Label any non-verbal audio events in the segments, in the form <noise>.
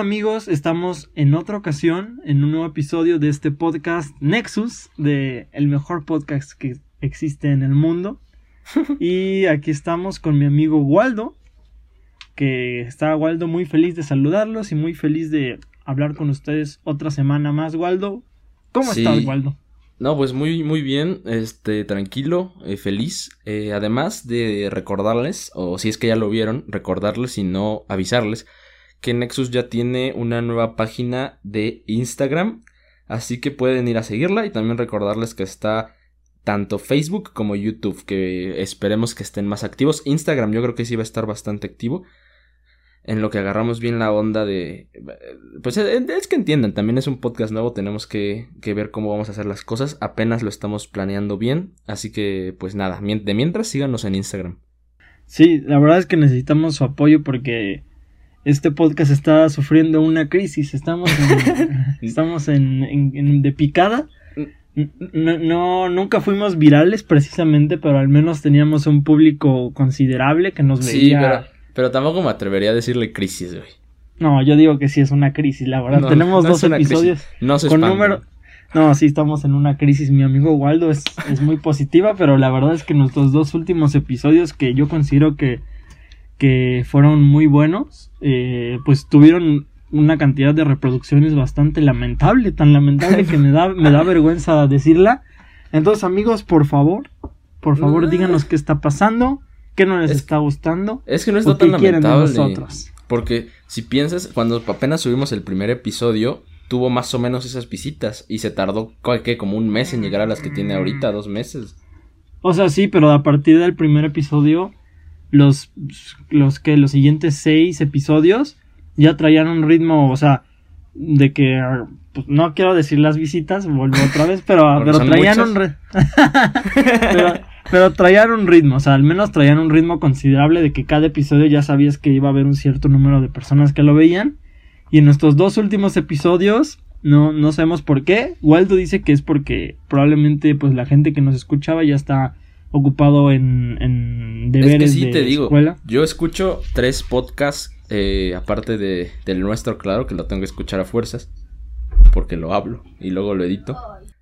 Hola amigos, estamos en otra ocasión en un nuevo episodio de este podcast Nexus, de el mejor podcast que existe en el mundo. <laughs> y aquí estamos con mi amigo Waldo, que está Waldo muy feliz de saludarlos y muy feliz de hablar con ustedes otra semana más, Waldo. ¿Cómo estás, Waldo? No, pues muy, muy bien, este, tranquilo, eh, feliz. Eh, además de recordarles, o si es que ya lo vieron, recordarles y no avisarles que Nexus ya tiene una nueva página de Instagram. Así que pueden ir a seguirla y también recordarles que está tanto Facebook como YouTube, que esperemos que estén más activos. Instagram yo creo que sí va a estar bastante activo. En lo que agarramos bien la onda de... Pues eh, es que entiendan, también es un podcast nuevo, tenemos que, que ver cómo vamos a hacer las cosas. Apenas lo estamos planeando bien. Así que pues nada, de mientras síganos en Instagram. Sí, la verdad es que necesitamos su apoyo porque este podcast está sufriendo una crisis. Estamos en, <laughs> estamos en, de picada. No, nunca fuimos virales precisamente, pero al menos teníamos un público considerable que nos veía. Sí, pero, pero tampoco me atrevería a decirle crisis, güey. No, yo digo que sí es una crisis, la verdad. Tenemos dos episodios no se con número. No, sí estamos en una crisis. Mi amigo Waldo es, es muy positiva, pero la verdad es que nuestros dos últimos episodios que yo considero que que fueron muy buenos, eh, pues tuvieron una cantidad de reproducciones bastante lamentable, tan lamentable que me da, me da vergüenza decirla. Entonces, amigos, por favor, por favor, díganos qué está pasando, qué no les está gustando. Es que no está tan lamentable. Nosotros. Porque si piensas, cuando apenas subimos el primer episodio, tuvo más o menos esas visitas y se tardó ¿qué? como un mes en llegar a las que tiene ahorita, dos meses. O sea, sí, pero a partir del primer episodio los, los que los siguientes seis episodios ya traían un ritmo, o sea, de que pues, no quiero decir las visitas, vuelvo otra vez, pero, pero traían un <laughs> pero, traían un ritmo, o sea, al menos traían un ritmo considerable de que cada episodio ya sabías que iba a haber un cierto número de personas que lo veían. Y en estos dos últimos episodios, no, no sabemos por qué. Waldo dice que es porque probablemente pues la gente que nos escuchaba ya está ocupado en, en deberes es que sí, te digo, Yo escucho tres podcasts, eh, aparte de, del nuestro, claro, que lo tengo que escuchar a fuerzas, porque lo hablo y luego lo edito.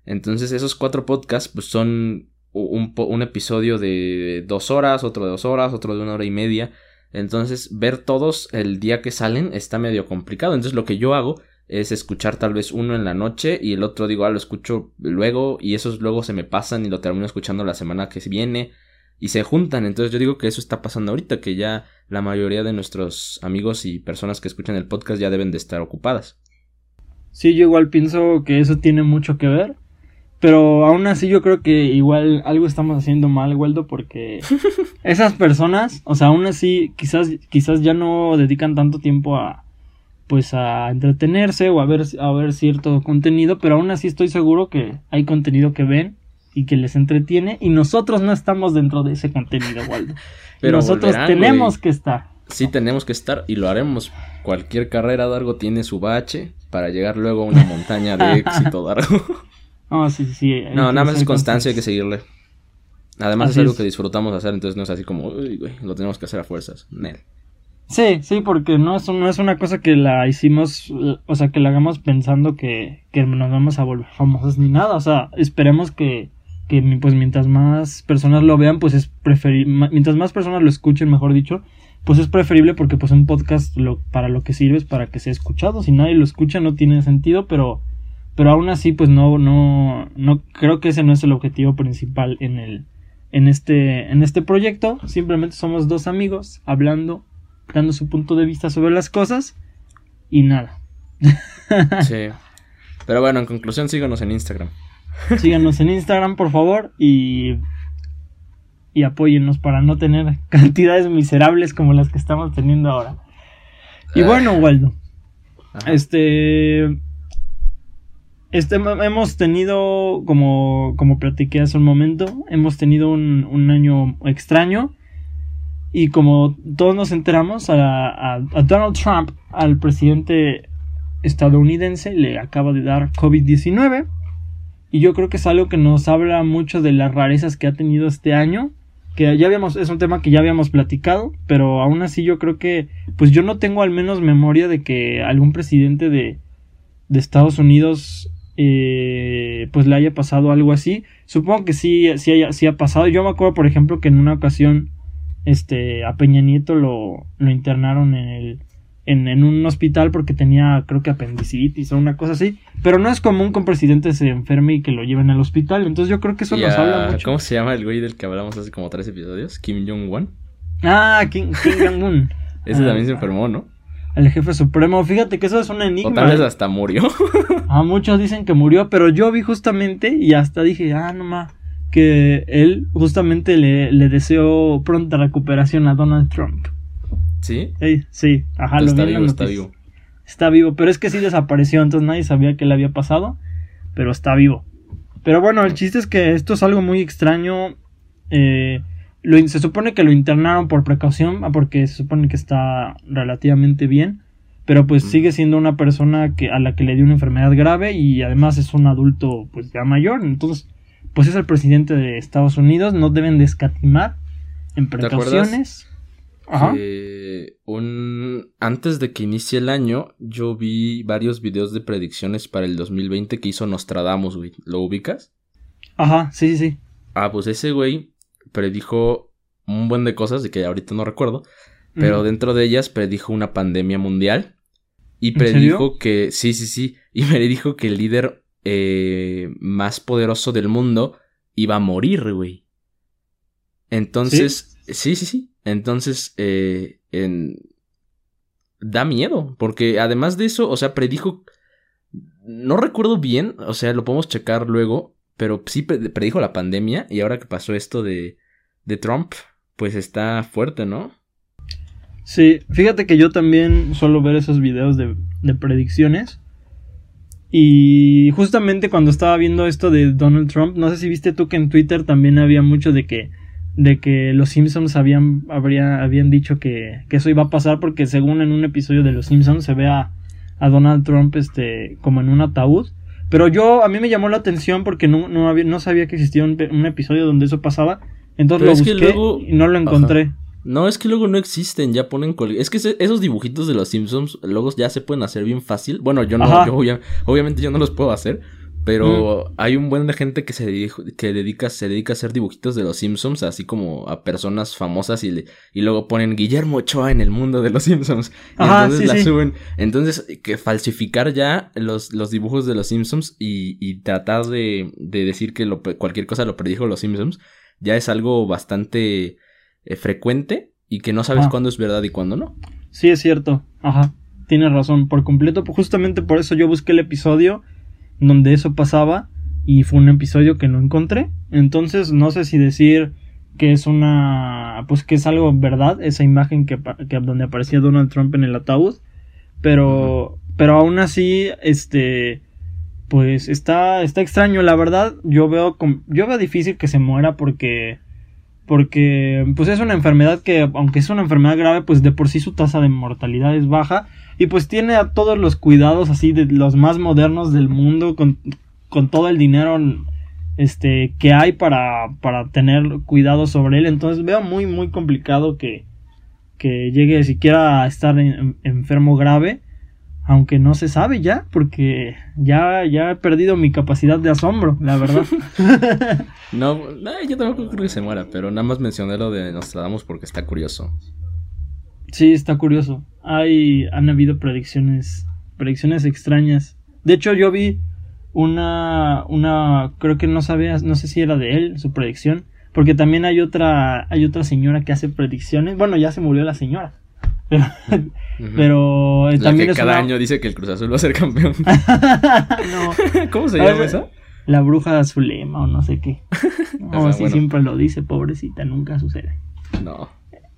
Entonces esos cuatro podcasts pues son un, un episodio de dos horas, otro de dos horas, otro de una hora y media. Entonces ver todos el día que salen está medio complicado. Entonces lo que yo hago es escuchar tal vez uno en la noche y el otro digo, ah, lo escucho luego y esos luego se me pasan y lo termino escuchando la semana que viene y se juntan. Entonces yo digo que eso está pasando ahorita, que ya la mayoría de nuestros amigos y personas que escuchan el podcast ya deben de estar ocupadas. Sí, yo igual pienso que eso tiene mucho que ver. Pero aún así yo creo que igual algo estamos haciendo mal, Waldo, porque <laughs> esas personas, o sea, aún así quizás, quizás ya no dedican tanto tiempo a, pues a entretenerse o a ver, a ver cierto contenido, pero aún así estoy seguro que hay contenido que ven y que les entretiene y nosotros no estamos dentro de ese contenido, Waldo. <laughs> pero nosotros tenemos que estar. Sí, tenemos que estar y lo haremos. Cualquier carrera, Dargo, tiene su bache para llegar luego a una montaña de éxito, <laughs> Dargo. No, sí, sí. No, nada más es constancia, hay que seguirle. Además es algo que disfrutamos hacer, entonces no es así como, uy, güey, lo tenemos que hacer a fuerzas. Nel. Sí, sí, porque no es, no es una cosa que la hicimos, o sea, que la hagamos pensando que, nos vamos a volver famosos ni nada. O sea, esperemos que, que pues mientras más personas lo vean, pues es preferible, mientras más personas lo escuchen, mejor dicho, pues es preferible porque pues un podcast lo, para lo que sirve es para que sea escuchado. Si nadie lo escucha no tiene sentido, pero, pero aún así pues no, no, no creo que ese no es el objetivo principal en el, en este, en este proyecto. Simplemente somos dos amigos hablando dando su punto de vista sobre las cosas y nada. <laughs> sí. Pero bueno, en conclusión, síganos en Instagram. Síganos en Instagram, por favor, y y apóyennos para no tener <laughs> cantidades miserables como las que estamos teniendo ahora. Y bueno, Waldo, este este, hemos tenido, como, como platiqué hace un momento, hemos tenido un, un año extraño. Y como todos nos enteramos, a, Donald Trump, al presidente estadounidense, le acaba de dar COVID-19. Y yo creo que es algo que nos habla mucho de las rarezas que ha tenido este año. que ya habíamos, es un tema que ya habíamos platicado, pero aún así yo creo que, pues yo no tengo al menos memoria de que algún presidente de, de Estados Unidos, eh, pues le haya pasado algo así. Supongo que sí, sí, haya, sí ha pasado. Yo me acuerdo, por ejemplo, que en una ocasión, este, a Peña Nieto lo, lo internaron en el, en, en, un hospital porque tenía, creo que apendicitis o una cosa así. Pero no es común que un presidente se enferme y que lo lleven al hospital. Entonces yo creo que eso nos habla mucho. ¿Cómo se llama el güey del que hablamos hace como tres episodios? Kim Jong-un. Ah, Kim, Kim Jong-un. <laughs> Ese ah, también se enfermó, ¿no? El jefe supremo. Fíjate que eso es un enigma. O tal vez hasta murió. <laughs> ah, muchos dicen que murió, pero yo vi justamente y hasta dije, ah, no más, que él justamente le, le deseó pronta recuperación a Donald Trump. ¿Sí? sí, ajá, lo está vivo, está vivo. Está vivo, pero es que sí desapareció, entonces nadie sabía que le había pasado, pero está vivo. Pero bueno, el chiste es que esto es algo muy extraño. Eh, se supone que lo internaron por precaución, ah, porque se supone que está relativamente bien, pero pues sigue siendo una persona que, a la que le dio una enfermedad grave y además es un adulto pues ya mayor, entonces pues es el presidente de Estados Unidos, no deben descatimar en precauciones. un... Antes de que inicie el año, yo vi varios videos de predicciones para el 2020 que hizo Nostradamus, güey. ¿Lo ubicas? Ajá, sí, sí, sí. Ah, pues ese güey predijo un buen de cosas de que ahorita no recuerdo, pero dentro de ellas predijo una pandemia mundial y predijo que, sí, sí, sí, y <laughs> me dijo que el líder eh, más poderoso del mundo iba a morir, güey. Entonces, sí, sí, sí. Entonces, eh, en... da miedo, porque además de eso, o sea, predijo, no recuerdo bien, o sea, lo podemos checar luego, pero sí predijo la pandemia y ahora que pasó esto de, de Trump, pues está fuerte, ¿no? Sí, fíjate que yo también suelo ver esos videos de, de predicciones. Y justamente cuando estaba viendo esto de Donald Trump, no sé si viste tú que en Twitter también había mucho de que de que los Simpsons habían, habría, habían dicho que, que, eso iba a pasar porque según en un episodio de los Simpsons se ve a, a Donald Trump este como en un ataúd pero yo, a mí me llamó la atención porque no, no, había, no sabía que existía un, episodio donde eso pasaba. Entonces lo busqué y no lo encontré. No, es que luego no existen, ya ponen... Es que esos dibujitos de los Simpsons luego ya se pueden hacer bien fácil. Bueno, yo no, yo obviamente yo no los puedo hacer. Pero hay un buen de gente que se, que dedica, se dedica a hacer dibujitos de los Simpsons, así como a personas famosas y, y luego ponen Guillermo Ochoa en el mundo de los Simpsons. Y entonces la suben. Entonces, que falsificar ya los, los dibujos de los Simpsons y, y tratar de, de decir que lo, cualquier cosa lo predijo los Simpsons, ya es algo bastante eh, frecuente y que no sabes cuándo es verdad y cuándo no. Sí, es cierto. Ajá. Tienes razón, por completo. Justamente por eso yo busqué el episodio donde eso pasaba y fue un episodio que no encontré. Entonces no sé si decir que es una pues que es algo verdad esa imagen que, que donde aparecía Donald Trump en el ataúd, pero pero aún así este pues está está extraño, la verdad, yo veo yo veo difícil que se muera porque porque pues es una enfermedad que aunque es una enfermedad grave, pues de por sí su tasa de mortalidad es baja y pues tiene a todos los cuidados así de los más modernos del mundo con, con todo el dinero este que hay para, para tener cuidado sobre él, entonces veo muy muy complicado que que llegue siquiera a estar enfermo grave aunque no se sabe ya, porque ya, ya he perdido mi capacidad de asombro, la verdad. <laughs> no, yo tampoco creo que se muera, pero nada más mencioné lo de Nostradamus porque está curioso. Sí, está curioso. Hay, han habido predicciones, predicciones extrañas. De hecho, yo vi una, una, creo que no sabía, no sé si era de él, su predicción, porque también hay otra, hay otra señora que hace predicciones. Bueno, ya se murió la señora. Pero, <laughs> eh, también cada año dice que el Cruz Azul va a ser campeón. <laughs> no. <laughs> ¿Cómo se llama esa? La bruja de Azulema o no sé qué. <laughs> No, así siempre lo dice, pobrecita, nunca sucede. No.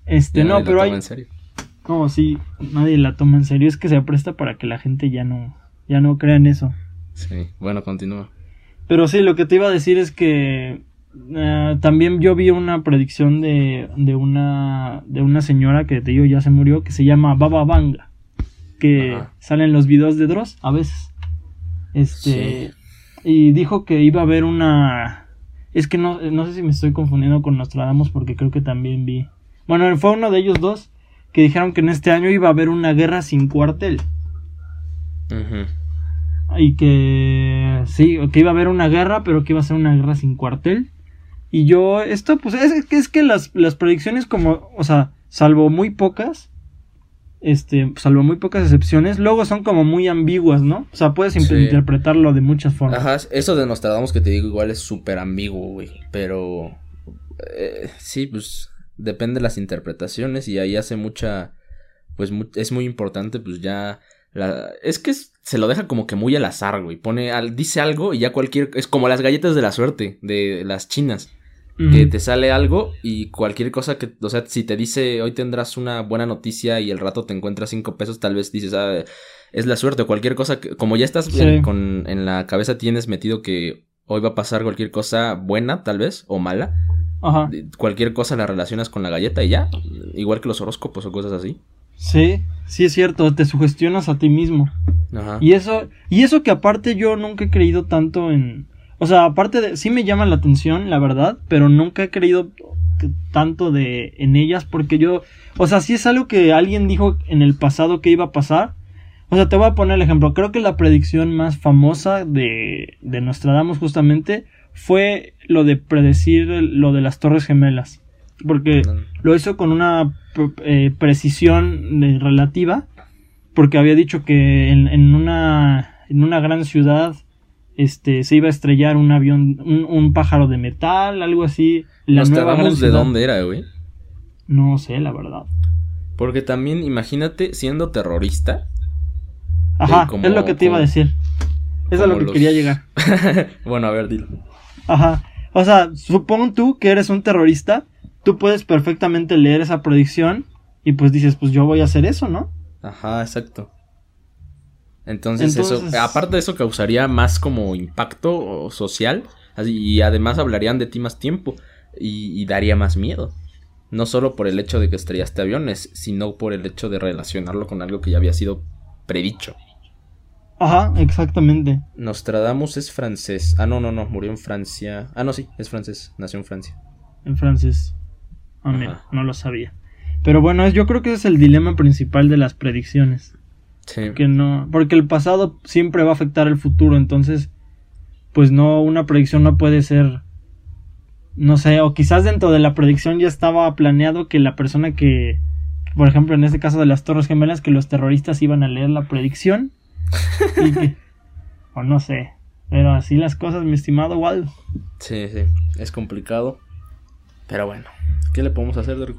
Este, no, pero hay. En serio. No, sí, nadie la toma en serio. Es que se presta para que la gente ya no, ya no crea en eso. Sí, bueno, continúa. Pero sí, lo que te iba a decir es que eh, también yo vi una predicción de, de, una, de una señora que te digo ya se murió, que se llama Baba Vanga, que sale en los videos de Dross a veces. Este, y dijo que iba a haber una, Es que no, no sé si me estoy confundiendo con Nostradamus porque creo que también vi. Bueno, fue uno de ellos dos que dijeron que en este año iba a haber una guerra sin cuartel. Y que sí, que iba a haber una guerra, pero que iba a ser una guerra sin cuartel. Y yo, esto, pues es, es que las, las predicciones como, o sea, salvo muy pocas, este, salvo muy pocas excepciones, luego son como muy ambiguas, ¿no? O sea, puedes interpretarlo de muchas formas. Ajá, eso de Nostradamus que te digo igual es súper ambiguo, güey, pero eh, sí, pues depende de las interpretaciones y ahí hace mucha, pues es muy importante, pues ya, la, es que se lo deja como que muy al azar, güey, pone, al, dice algo y ya cualquier, es como las galletas de la suerte de las chinas que te sale algo y cualquier cosa que, o sea, si te dice hoy tendrás una buena noticia y el rato te encuentras cinco pesos, tal vez dices, ah, es la suerte o cualquier cosa que, como ya estás con, en la cabeza tienes metido que hoy va a pasar cualquier cosa buena, tal vez, o mala. Ajá. Cualquier cosa la relacionas con la galleta y ya, igual que los horóscopos o cosas así. Sí, sí es cierto, te sugestionas a ti mismo. Ajá. Y eso, y eso que aparte yo nunca he creído tanto en, o sea, aparte de, sí me llama la atención, la verdad, pero nunca he creído tanto de en ellas porque yo, o sea, si es algo que alguien dijo en el pasado que iba a pasar. O sea, te voy a poner el ejemplo. Creo que la predicción más famosa de, de Nostradamus justamente fue lo de predecir lo de las Torres Gemelas. Porque lo hizo con una eh, precisión eh, relativa. Porque había dicho que en, en, una, en una gran ciudad este, se iba a estrellar un avión, un, pájaro de metal, algo así. La de dónde era, güey? No sé, la verdad. Porque también, imagínate, siendo terrorista. Ajá, es lo que te iba a decir. Eso es lo que quería llegar. <laughs> bueno, a ver, dilo. Ajá. O sea, supón tú que eres un terrorista, tú puedes perfectamente leer esa predicción y pues dices, pues yo voy a hacer eso, ¿no? Ajá, exacto. Entonces, eso, aparte de eso, causaría más como impacto social y además hablarían de ti más tiempo y, daría más miedo. No solo por el hecho de que estrellaste aviones, sino por el hecho de relacionarlo con algo que ya había sido predicho. Ajá, exactamente. Nostradamus es francés. Ah, no, no, no, murió en Francia. Ah, no, sí, es francés, nació en Francia. En francés. Ah, no lo sabía. Pero bueno, yo creo que ese es el dilema principal de las predicciones. Que no, porque el pasado siempre va a afectar el futuro, entonces, pues no, una predicción no puede ser, no sé, o quizás dentro de la predicción ya estaba planeado que la persona que, por ejemplo, en este caso de las Torres Gemelas, que los terroristas iban a leer la predicción, <laughs> o no sé, pero así las cosas, mi estimado Waldo. Sí, sí, es complicado, pero bueno, ¿qué le podemos hacer,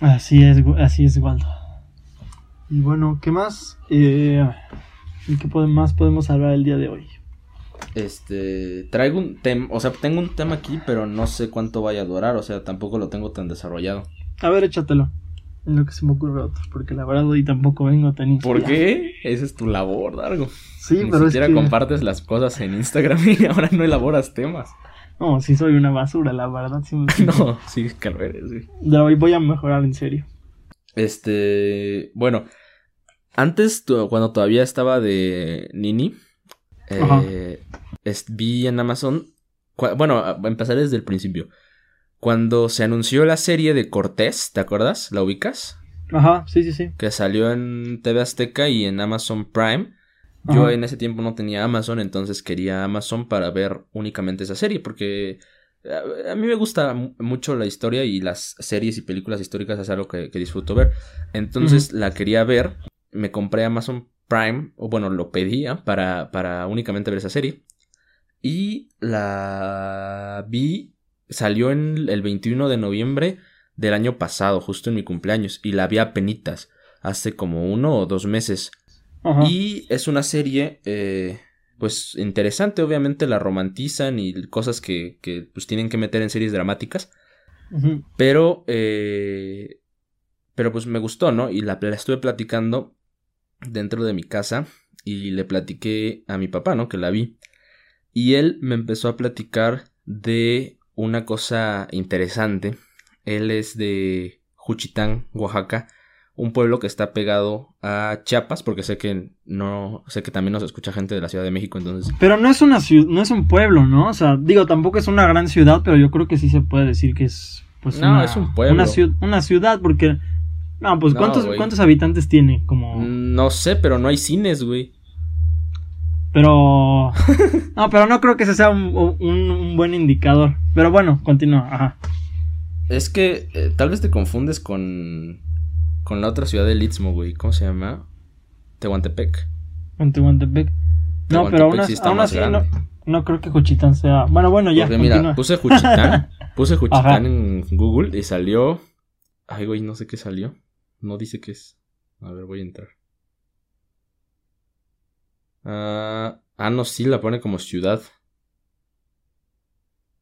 Así es, así es, Waldo. Y bueno, ¿qué más? Eh, ¿Qué más podemos hablar el día de hoy? Este, traigo un tema, o sea, tengo un tema aquí, pero no sé cuánto vaya a durar, o sea, tampoco lo tengo tan desarrollado. A ver, échatelo. En lo que se me ocurre otro, porque la verdad hoy tampoco vengo tan ¿Por qué? Esa es tu labor, Dargo. Sí, Ni pero siquiera compartes las cosas en Instagram <laughs> y ahora no elaboras temas. No, sí soy una basura, la verdad. Sí <laughs> no, sí que lo eres, güey. voy a mejorar, en serio. Este, bueno, antes, cuando todavía estaba de Nini, eh, vi en Amazon. Bueno, empezaré desde el principio. Cuando se anunció la serie de Cortés, ¿te acuerdas? ¿La ubicas? Ajá, sí, sí, sí. Que salió en TV Azteca y en Amazon Prime. Yo en ese tiempo no tenía Amazon, entonces quería Amazon para ver únicamente esa serie, porque a mí me gusta mucho la historia y las series y películas históricas es algo que, disfruto ver. Entonces la quería ver me compré Amazon Prime, o bueno, lo pedía para, para únicamente ver esa serie. Y la vi, salió en el 21 de noviembre del año pasado, justo en mi cumpleaños, y la vi a penitas, hace como uno o dos meses. Y es una serie, eh, pues interesante, obviamente la romantizan y cosas que, que pues tienen que meter en series dramáticas. Pero, eh, pero pues me gustó, ¿no? Y la, la estuve platicando dentro de mi casa y le platiqué a mi papá, ¿no? Que la vi. Y él me empezó a platicar de una cosa interesante. Él es de Juchitán, Oaxaca, un pueblo que está pegado a Chiapas, porque sé que no, sé que también nos escucha gente de la Ciudad de México, entonces. Pero no es una ciudad, no es un pueblo, ¿no? O sea, digo, tampoco es una gran ciudad, pero yo creo que sí se puede decir que es, pues, No, una, es un pueblo. Una, ciu- una ciudad, porque, no, pues, ¿cuántos. ¿cuántos habitantes tiene? Como, No sé, pero no hay cines, güey. pero, <laughs> no, pero no creo que ese sea un, un- un buen indicador. Pero bueno, continúa, ajá. Es que eh, tal vez te confundes con, con la otra ciudad del Istmo, güey. ¿Cómo se llama? Tehuantepec. Con Tehuantepec. No, pero aún, sí aún así no, no creo que Juchitán sea. Bueno, bueno, ya. Porque mira, puse Juchitán, <laughs> puse. Juchitán en Google y salió... Ay, güey, no sé qué salió. No dice qué es. A ver, voy a entrar. Ah, ah, no, sí, la pone como ciudad.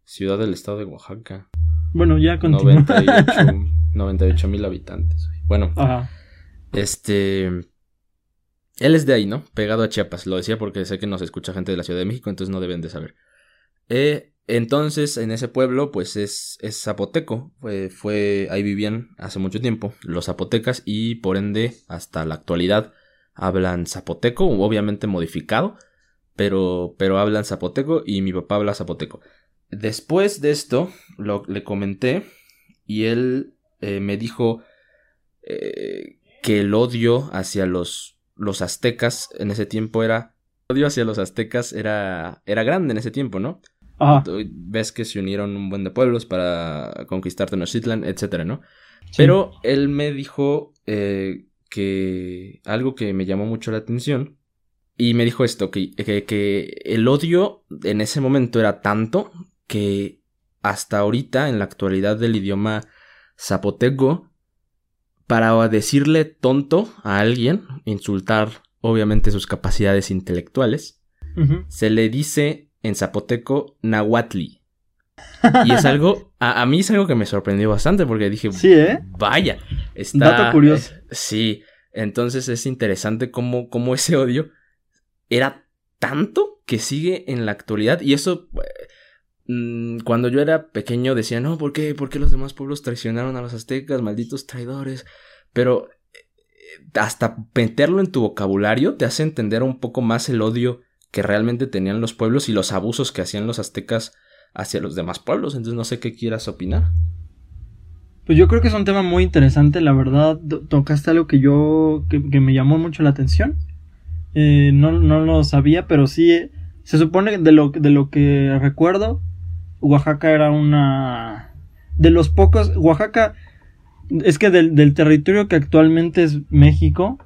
Ciudad del estado de Oaxaca. Bueno, ya continúa. 98 <laughs> 98 mil habitantes. Bueno, Ajá. este. Él es de ahí, ¿no? Pegado a Chiapas. Lo decía porque sé que nos escucha gente de la Ciudad de México, entonces no deben de saber. Eh, entonces, en ese pueblo, pues es, es zapoteco. Fue, fue, ahí vivían hace mucho tiempo los zapotecas y por ende, hasta la actualidad, hablan zapoteco, obviamente modificado, pero, pero hablan zapoteco y mi papá habla zapoteco. Después de esto, lo, le comenté y él eh, me dijo eh, que el odio hacia los, los aztecas en ese tiempo era... El odio hacia los aztecas era, era grande en ese tiempo, ¿no? Ajá. Ves que se unieron un buen de pueblos para conquistar Tenochtitlan, etcétera, ¿no? Sí. Pero él me dijo eh, que algo que me llamó mucho la atención y me dijo esto, que, que, que el odio en ese momento era tanto que hasta ahorita, en la actualidad del idioma zapoteco, para decirle tonto a alguien, insultar obviamente sus capacidades intelectuales, se le dice en zapoteco nahuatli. <laughs> Y es algo, a, a mí es algo que me sorprendió bastante porque dije, Sí, ¿eh? vaya, está... Dato curioso. eh, sí, entonces es interesante cómo, cómo ese odio era tanto que sigue en la actualidad y eso... mm, Cuando yo era pequeño decía, no, ¿por qué? ¿Por qué los demás pueblos traicionaron a los aztecas? Malditos traidores. Pero eh, hasta meterlo en tu vocabulario te hace entender un poco más el odio que realmente tenían los pueblos y los abusos que hacían los aztecas hacia los demás pueblos. Entonces no sé qué quieras opinar. Pues yo creo que es un tema muy interesante, la verdad. to- Tocaste algo que yo. que, que me llamó mucho la atención. Eh, no, no lo sabía, pero sí. eh, se supone de lo, de lo que recuerdo, Oaxaca era una. De los pocos. Oaxaca. Es que del, del territorio que actualmente es México.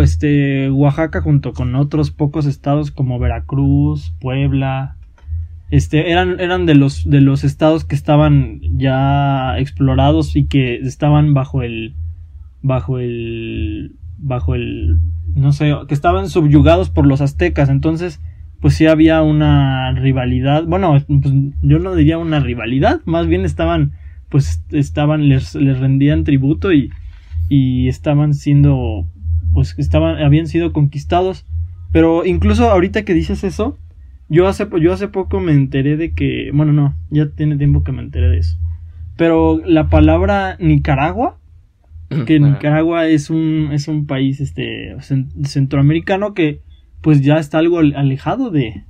Este, Oaxaca junto con otros pocos estados como Veracruz, Puebla, este, eran, eran de los, de los estados que estaban ya explorados y que estaban bajo el, bajo el, bajo el, no sé, que estaban subyugados por los aztecas, entonces, pues sí había una rivalidad, bueno, pues yo no diría una rivalidad, más bien estaban, pues estaban, les, les rendían tributo y, y estaban siendo, pues estaban, habían sido conquistados, pero incluso ahorita que dices eso, yo hace, yo hace poco me enteré de que. Bueno, no, ya tiene tiempo que me enteré de eso. Pero la palabra Nicaragua, que Ajá. Nicaragua es un, es un país este, cen- centroamericano que pues ya está algo al- alejado de,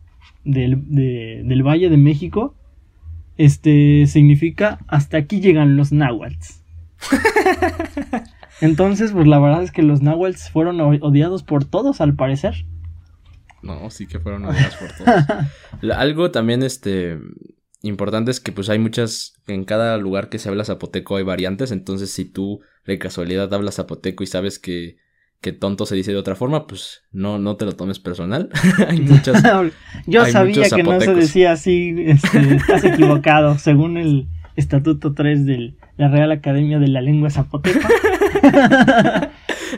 del, de- del Valle de México. Este significa hasta aquí llegan los náhuatls. <laughs> Entonces, pues la verdad es que los náhuatls fueron odiados por todos al parecer. No, sí que fueron odiados por todos. <laughs> La- Algo también este importante es que pues hay muchas en cada lugar que se habla zapoteco hay variantes, entonces si tú de casualidad hablas zapoteco y sabes que que tonto se dice de otra forma, pues no no te lo tomes personal. <laughs> hay <laughs> muchas Yo Hay sabía que no se decía así, este, <laughs> estás equivocado, según el estatuto 3 de la Real Academia de la Lengua Zapoteca.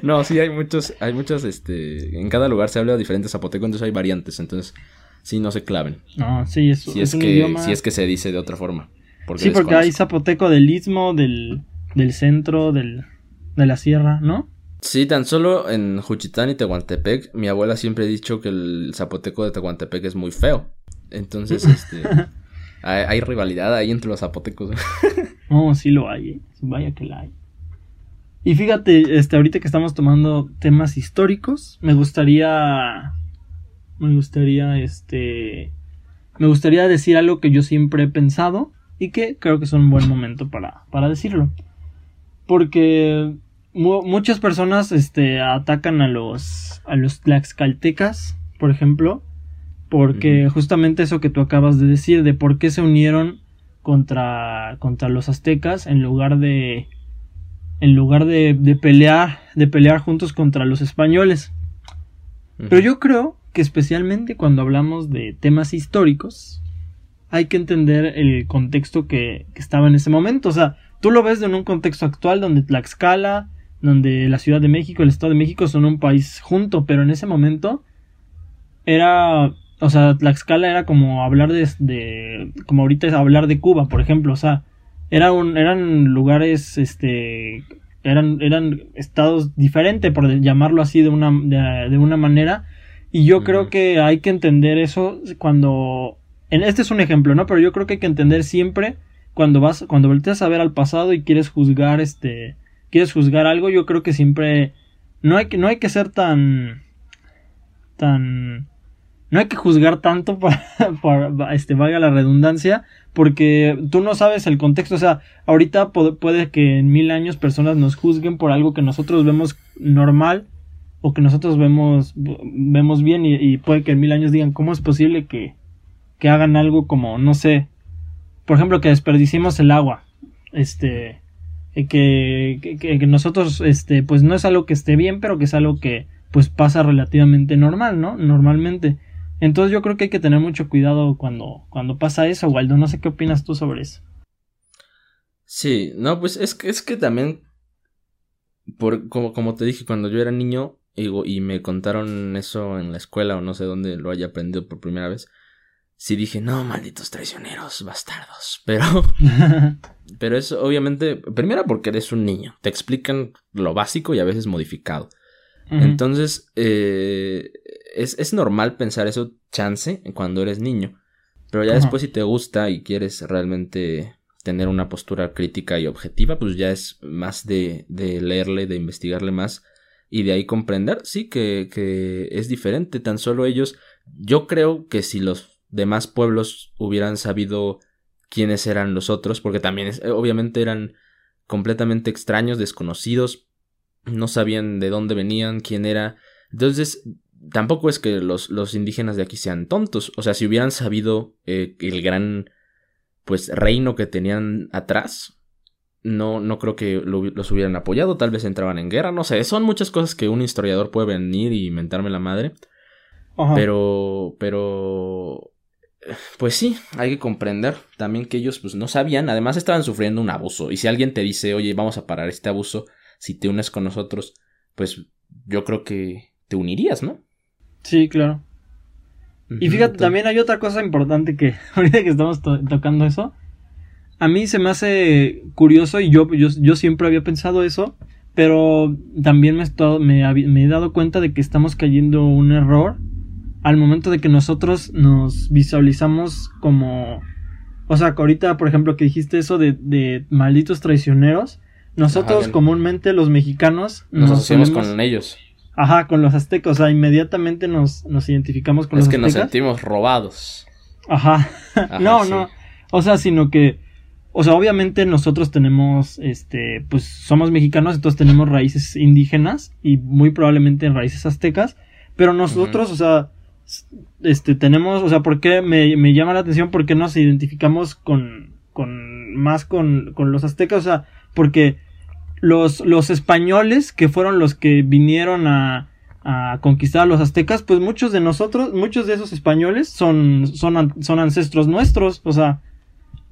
No, sí hay muchos hay muchos este en cada lugar se habla diferente zapoteco, entonces hay variantes, entonces sí no se claven. No, sí, es, Si es es un que idioma. si es que se dice de otra forma. Porque sí, porque hay zapoteco del istmo, del, del centro, del, de la sierra, ¿no? Sí, tan solo en Juchitán y Tehuantepec, mi abuela siempre ha dicho que el zapoteco de Tehuantepec es muy feo. Entonces, <laughs> este, hay, hay rivalidad ahí entre los zapotecos. <laughs> No, sí lo hay, ¿eh? Vaya que la hay. Y fíjate, este, ahorita que estamos tomando temas históricos, me gustaría, me gustaría, este, me gustaría decir algo que yo siempre he pensado y que creo que es un buen momento para, para decirlo. Porque muchas personas, este, atacan a los, a los tlaxcaltecas, por ejemplo, porque justamente eso que tú acabas de decir, de por qué se unieron contra, contra los aztecas en lugar de en lugar de, de, pelear de pelear juntos contra los españoles. Pero yo creo que especialmente cuando hablamos de temas históricos hay que entender el contexto que, que estaba en ese momento. O sea tú lo ves en un contexto actual donde Tlaxcala donde la Ciudad de México el Estado de México son un país junto pero en ese momento era o sea, Tlaxcala era como hablar de, de, como ahorita es hablar de Cuba, por ejemplo, o sea, era un, eran lugares, este, eran, eran estados diferentes, por llamarlo así de una, de, una manera, y yo creo que hay que entender eso cuando, en, este es un ejemplo, ¿no? Pero yo creo que hay que entender siempre cuando vas, cuando volteas a ver al pasado y quieres juzgar, este, quieres juzgar algo, yo creo que siempre, no hay que, no hay que ser tan, tan, no hay que juzgar tanto <laughs> para, este, valga la redundancia, porque tú no sabes el contexto, o sea, ahorita puede, que en mil años personas nos juzguen por algo que nosotros vemos normal o que nosotros vemos, vemos bien y, puede que en mil años digan, ¿cómo es posible que, que hagan algo como, no sé, por ejemplo, que desperdicimos el agua, este, que, que, que nosotros, este, pues no es algo que esté bien, pero que es algo que, pues pasa relativamente normal, ¿no? Normalmente. Entonces yo creo que hay que tener mucho cuidado cuando, cuando pasa eso, Waldo. No sé qué opinas tú sobre eso. Sí, no, pues es que, es que también, por, como, como te dije, cuando yo era niño y, y me contaron eso en la escuela o no sé dónde lo haya aprendido por primera vez, sí dije, no, malditos traicioneros, bastardos. Pero, <laughs> pero es obviamente, primero porque eres un niño, te explican lo básico y a veces modificado. Entonces, eh, es, es, normal pensar eso chance cuando eres niño. Pero ya después si te gusta y quieres realmente tener una postura crítica y objetiva, pues ya es más de, de leerle, de investigarle más y de ahí comprender, sí, que, que es diferente. Tan solo ellos, yo creo que si los demás pueblos hubieran sabido quiénes eran los otros, porque también obviamente eran completamente extraños, desconocidos, no sabían de dónde venían, quién era. Entonces, tampoco es que los, los indígenas de aquí sean tontos. O sea, si hubieran sabido eh, el gran, pues, reino que tenían atrás, no, no creo que los hubieran apoyado. Tal vez entraban en guerra, no sé. Son muchas cosas que un historiador puede venir y inventarme la madre. Pero, pero, pues sí, hay que comprender también que ellos, pues, no sabían. Además, estaban sufriendo un abuso. Y si alguien te dice, oye, vamos a parar este abuso si te unes con nosotros, pues yo creo que te unirías, ¿no? Sí, claro. Y fíjate, también hay otra cosa importante que <laughs> ahorita que estamos tocando eso, a mí se me hace curioso y yo, yo, siempre había pensado eso, pero también me, me, me, he dado cuenta de que estamos cayendo un error al momento de que nosotros nos visualizamos como... O sea, ahorita, por ejemplo, que dijiste eso de, de malditos traicioneros, nosotros comúnmente los mexicanos nos, asociamos con ellos. Ajá, con los aztecas, o sea, inmediatamente nos, nos identificamos con los aztecas. Es que nos sentimos robados. Ajá. <laughs> no, no. O sea, sino que o sea, obviamente nosotros tenemos, este, pues somos mexicanos, entonces tenemos raíces indígenas y muy probablemente raíces aztecas, pero nosotros, o sea, este, tenemos, o sea, ¿por qué me, me llama la atención? Porque nos identificamos con, con, más con, con los aztecas, o sea, porque los, los españoles que fueron los que vinieron a, a conquistar a los aztecas, pues muchos de nosotros, muchos de esos españoles son, son, son ancestros nuestros, o sea,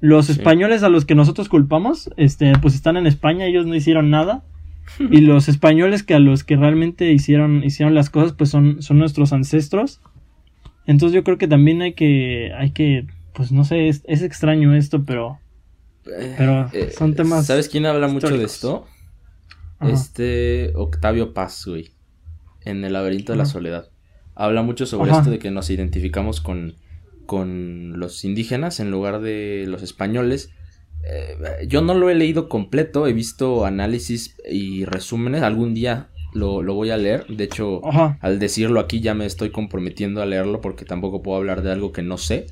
los españoles a los que nosotros culpamos, este, pues están en España, ellos no hicieron nada. <laughs> y los españoles que a los que realmente hicieron, hicieron las cosas, pues son, son nuestros ancestros. Entonces yo creo que también hay que, hay que, pues no sé, es, es extraño esto, pero pero eh, son temas. ¿Sabes quién habla mucho de esto? Este Octavio Paz, güey. En El laberinto de la soledad. Habla mucho sobre esto de que nos identificamos con, con los indígenas en lugar de los españoles. eh, yo no lo he leído completo, he visto análisis y resúmenes. Algún día lo, voy a leer. De hecho, al decirlo aquí ya me estoy comprometiendo a leerlo porque tampoco puedo hablar de algo que no sé.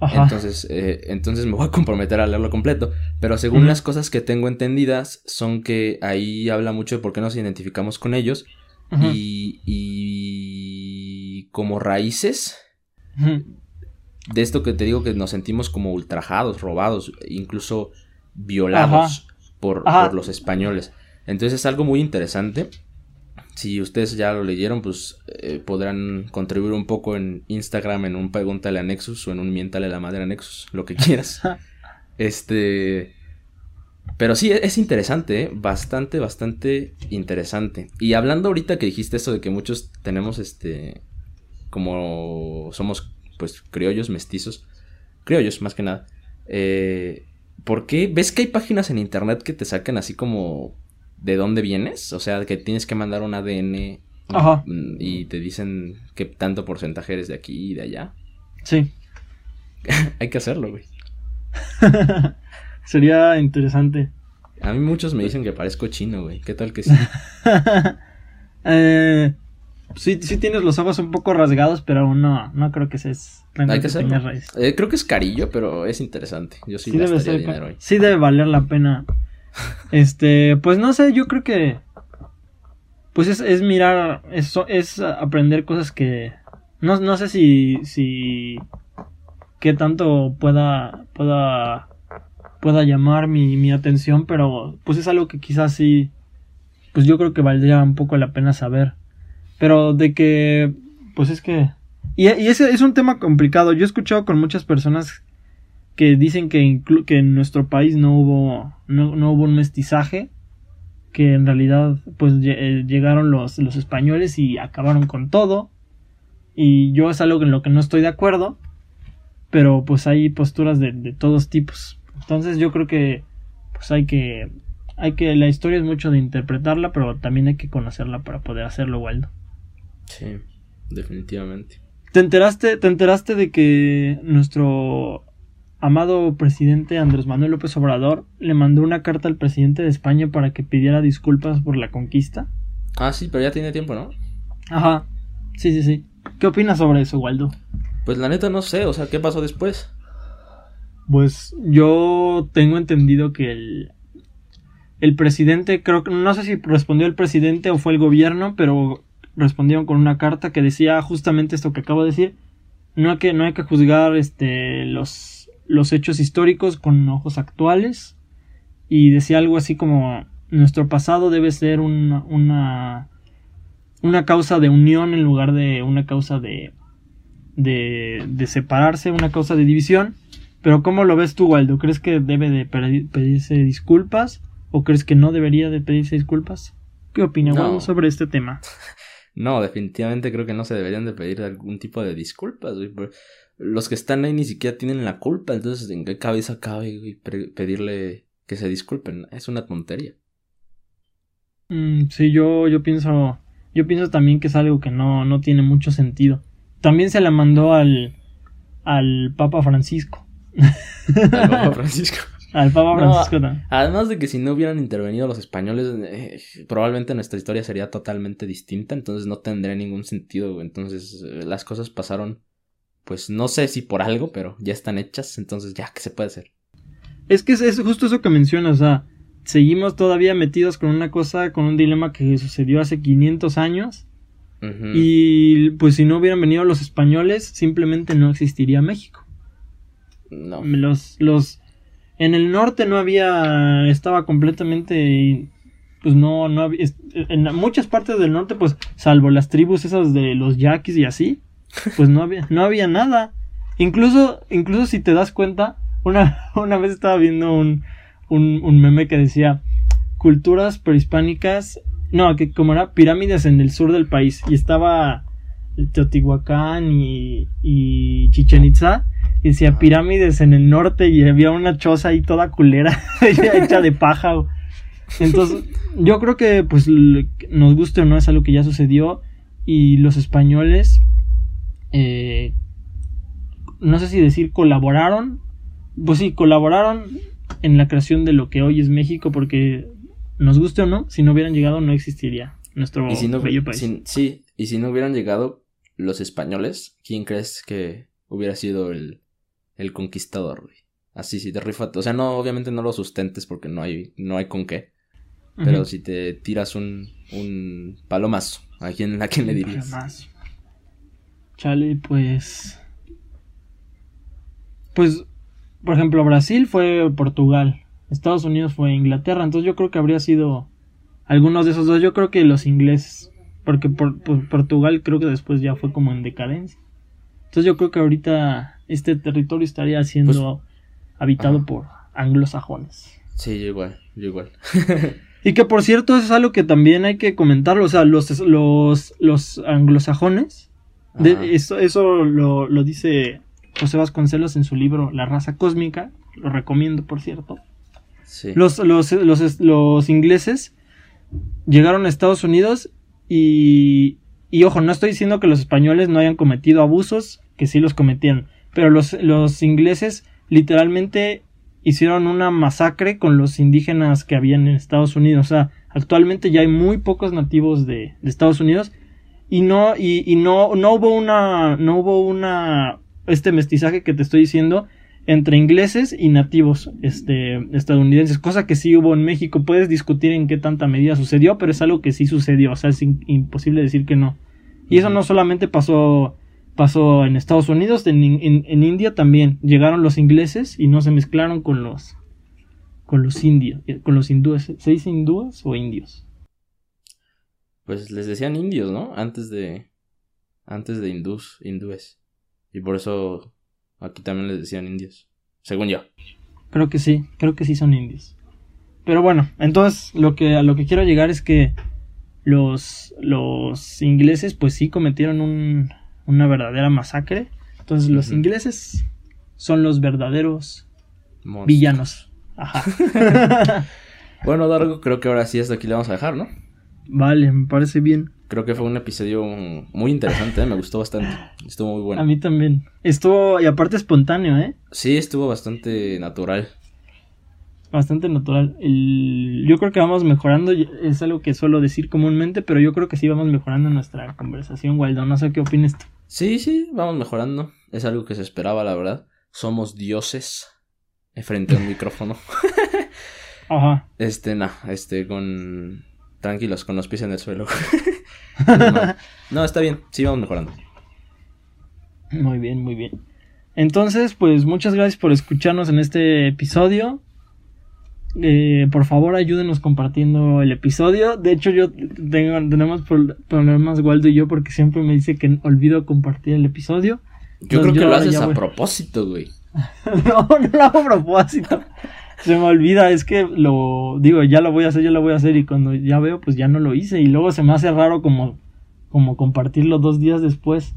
Entonces, eh, entonces me voy a comprometer a leerlo completo. Pero según las cosas que tengo entendidas, son que ahí habla mucho de por qué nos identificamos con ellos. y, y como raíces de esto que te digo que nos sentimos como ultrajados, robados, incluso violados por, los españoles. Entonces es algo muy interesante. Si ustedes ya lo leyeron, pues eh, podrán contribuir un poco en Instagram, en un Pregúntale a Nexus o en un Miéntale a la Madre a Nexus, lo que quieras. <laughs> este. Pero sí, es interesante, ¿eh? bastante, bastante interesante. Y hablando ahorita que dijiste eso de que muchos tenemos este. Como somos pues criollos, mestizos, criollos más que nada. Eh, ¿Por qué? ¿Ves que hay páginas en internet que te sacan así como de dónde vienes? O sea, que tienes que mandar un ADN mm, y te dicen qué tanto porcentaje eres de aquí y de allá. Sí. <laughs> hay que hacerlo, güey. <laughs> Sería interesante. A mí muchos me dicen que parezco chino, güey. ¿Qué tal que sí? <laughs> eh, sí, sí tienes los ojos un poco rasgados, pero aún no, no creo que seas. Hay que eh, creo que es carillo, pero es interesante. Yo sí, debe dinero ahí. Sí debe valer la pena. Este, pues no sé, yo creo que. Pues es, mirar, es, es aprender cosas que. No, no sé si. si. qué tanto pueda. pueda. pueda llamar mi, mi atención, pero pues es algo que quizás sí. Pues yo creo que valdría un poco la pena saber. Pero de que, pues es que... Y, ese es un tema complicado. Yo he escuchado con muchas personas que dicen que, que en nuestro país no hubo, no, no, hubo un mestizaje, que en realidad pues eh, llegaron los, los españoles y acabaron con todo. Y yo es algo en lo que no estoy de acuerdo, pero pues hay posturas de, de todos tipos. Entonces yo creo que pues hay que, hay que, la historia es mucho de interpretarla, pero también hay que conocerla para poder hacerlo, Waldo. Sí, definitivamente. ¿Te enteraste, ¿Te enteraste de que nuestro amado presidente Andrés Manuel López Obrador le mandó una carta al presidente de España para que pidiera disculpas por la conquista? Ah, sí, pero ya tiene tiempo, ¿no? Ajá. Sí, sí, sí. ¿Qué opinas sobre eso, Waldo? Pues la neta no sé, o sea, ¿qué pasó después? Pues yo tengo entendido que el, el presidente, creo que no sé si respondió el presidente o fue el gobierno, pero respondieron con una carta que decía justamente esto que acabo de decir. No hay que, no hay que juzgar este, los, los hechos históricos con ojos actuales. Y decía algo así como nuestro pasado debe ser una, una, una causa de unión en lugar de una causa de, de, de separarse, una causa de división. Pero ¿cómo lo ves tú, Waldo? ¿Crees que debe de pedirse disculpas? ¿O crees que no debería de pedirse disculpas? ¿Qué opina Waldo sobre este tema? <laughs> No, definitivamente creo que no se deberían de pedir algún tipo de disculpas, güey. Los que están ahí ni siquiera tienen la culpa, entonces ¿en qué cabeza cabe, pedirle que se disculpen? Es una tontería. Mm, sí, yo, yo pienso, yo pienso también que es algo que no, no tiene mucho sentido. También se la mandó al, al Papa Francisco. <laughs> Al Papa Francisco. <laughs> Al Papa Francisco Además de que si no hubieran intervenido los españoles, eh, probablemente nuestra historia sería totalmente distinta, entonces no tendría ningún sentido. Entonces eh, las cosas pasaron, pues no sé si por algo, pero ya están hechas, entonces ya, ¿qué se puede hacer? Es que es, justo eso que mencionas, o sea, seguimos todavía metidos con una cosa, con un dilema que sucedió hace 500 años. Y pues si no hubieran venido los españoles, simplemente no existiría México. No. Los, los, en el norte no había, estaba completamente, pues no, no había, en muchas partes del norte, pues salvo las tribus esas de los yaquis y así, pues no había, no había nada. Incluso, incluso si te das cuenta, una, <laughs> una vez estaba viendo un, un, un meme que decía culturas prehispánicas, no, que como era pirámides en el sur del país y estaba Teotihuacán y, y Chichen Itza y decía pirámides en el norte y había una choza ahí toda culera <laughs> hecha de paja. Entonces, yo creo que pues nos guste o no es algo que ya sucedió y los españoles eh, no sé si decir colaboraron, pues sí, colaboraron en la creación de lo que hoy es México, porque nos guste o no, si no hubieran llegado no existiría nuestro Y si no, bello país. si- sí, y si no hubieran llegado los españoles, ¿quién crees que hubiera sido el, el conquistador, güey? Así, si te rifas, o sea, no, obviamente no lo sustentes porque no hay, no hay con qué, pero si te tiras un, un palomazo, ¿a quién, a quién le dirías? Jamás. Chale, pues. Pues, por ejemplo, Brasil fue Portugal. Estados Unidos fue Inglaterra. Entonces yo creo que habría sido algunos de esos dos. Yo creo que los ingleses. Porque por, por- Portugal creo que después ya fue como en decadencia. Entonces yo creo que ahorita este territorio estaría siendo habitado Ajá. por anglosajones. Sí, yo igual, yo igual. <laughs> Y que por cierto, eso es algo que también hay que comentarlo. O sea, los, los, los anglosajones. De- eso eso lo, lo dice José Vasconcelos en su libro La raza cósmica. Lo recomiendo, por cierto. Sí. Los, los, los, los ingleses llegaron a Estados Unidos y, y ojo, no estoy diciendo que los españoles no hayan cometido abusos, que sí los cometieron, pero los, los ingleses literalmente hicieron una masacre con los indígenas que habían en Estados Unidos. O sea, actualmente ya hay muy pocos nativos de, de Estados Unidos y no, y, y no, no hubo una, no hubo una, este mestizaje que te estoy diciendo entre ingleses y nativos este, estadounidenses, cosa que sí hubo en México. Puedes discutir en qué tanta medida sucedió, pero es algo que sí sucedió, o sea, es in- imposible decir que no. Y eso no solamente pasó, pasó en Estados Unidos, en, en- en India también llegaron los ingleses y no se mezclaron con los, con los indios, eh, con los hindúes. ¿Se dice hindúes o indios? Pues les decían indios, ¿no? Antes de. Antes de hindús, hindúes. Y por eso aquí también les decían indios. Según yo. Creo que sí, creo que sí son indios. Pero bueno, entonces lo que a lo que quiero llegar es que los los ingleses pues sí cometieron un, una verdadera masacre. Entonces los ingleses son los verdaderos Monstruos. villanos. Ajá. <laughs> <laughs> Bueno, Dargo, creo que ahora sí hasta aquí le vamos a dejar, ¿no? Vale, me parece bien. Creo que fue un episodio muy interesante, ¿eh? me gustó bastante. Estuvo muy A bueno. mí también. Estuvo y aparte espontáneo, ¿eh? Sí, estuvo bastante natural. Bastante natural. El- yo creo que vamos mejorando. Es algo que suelo decir comúnmente, pero yo creo que sí vamos mejorando nuestra conversación, Waldo. No sé qué opinas tú. Sí, sí, vamos mejorando. Es algo que se esperaba, la verdad. Somos dioses frente a un micrófono. <laughs> Ajá. Este, no, este, con... Tranquilos, con los pies en el suelo. <laughs> no, no, está bien, sí vamos mejorando. Muy bien, muy bien. Entonces, pues muchas gracias por escucharnos en este episodio. Eh, por favor, ayúdenos compartiendo el episodio. De hecho, yo tengo, tenemos pro- problemas, Waldo y yo, porque siempre me dice que olvido compartir el episodio. Yo Entonces, creo que lo haces a voy- propósito, güey. <laughs> no, no lo hago a propósito. Se me olvida, es que lo digo, ya lo voy a hacer, ya lo voy a hacer y cuando ya veo, pues ya no lo hice y luego se me hace raro como, como compartirlo dos días después.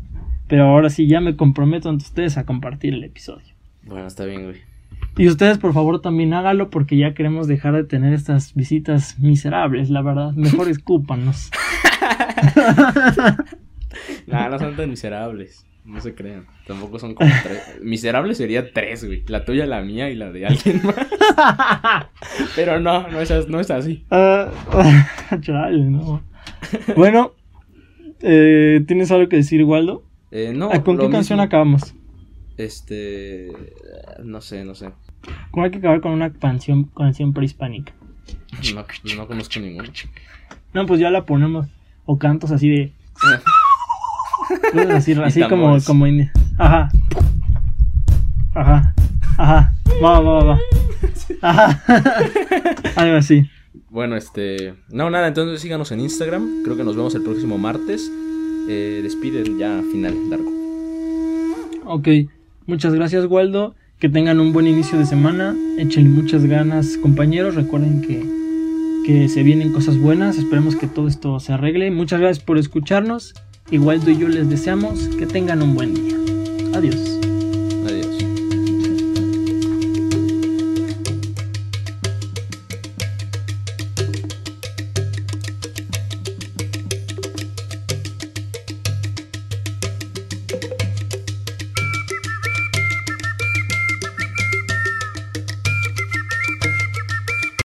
Pero ahora sí, ya me comprometo ante ustedes a compartir el episodio. Bueno, está bien, güey. Y ustedes, por favor, también hágalo porque ya queremos dejar de tener estas visitas miserables, la verdad. Mejor <laughs> escúpanos. <laughs> Nah, no son tan miserables. No se crean. Tampoco son como tres. <laughs> Miserables sería tres, güey. La tuya, la mía y la de alguien más. <laughs> Pero no, no es, no es así. <laughs> Chale, no. Bueno, eh, ¿tienes algo que decir, Waldo? Eh, no, ¿Con qué canción mismo. acabamos? Este. No sé, no sé. ¿Cómo hay que acabar con una canción, canción prehispánica? No, no conozco ninguno. No, pues ya la ponemos. O cantos así de. <laughs> así, así como, como. Ajá. Ajá. Ajá. Va, va, va. Ajá. <laughs> Algo así. Bueno, este. No, nada, entonces síganos en Instagram. Creo que nos vemos el próximo martes. Eh, despiden ya final largo. Ok. Muchas gracias, Waldo. Que tengan un buen inicio de semana. Échenle muchas ganas, compañeros. Recuerden que, que se vienen cosas buenas. Esperemos que todo esto se arregle. Muchas gracias por escucharnos. Y Waldo y yo les deseamos que tengan un buen día. Adiós.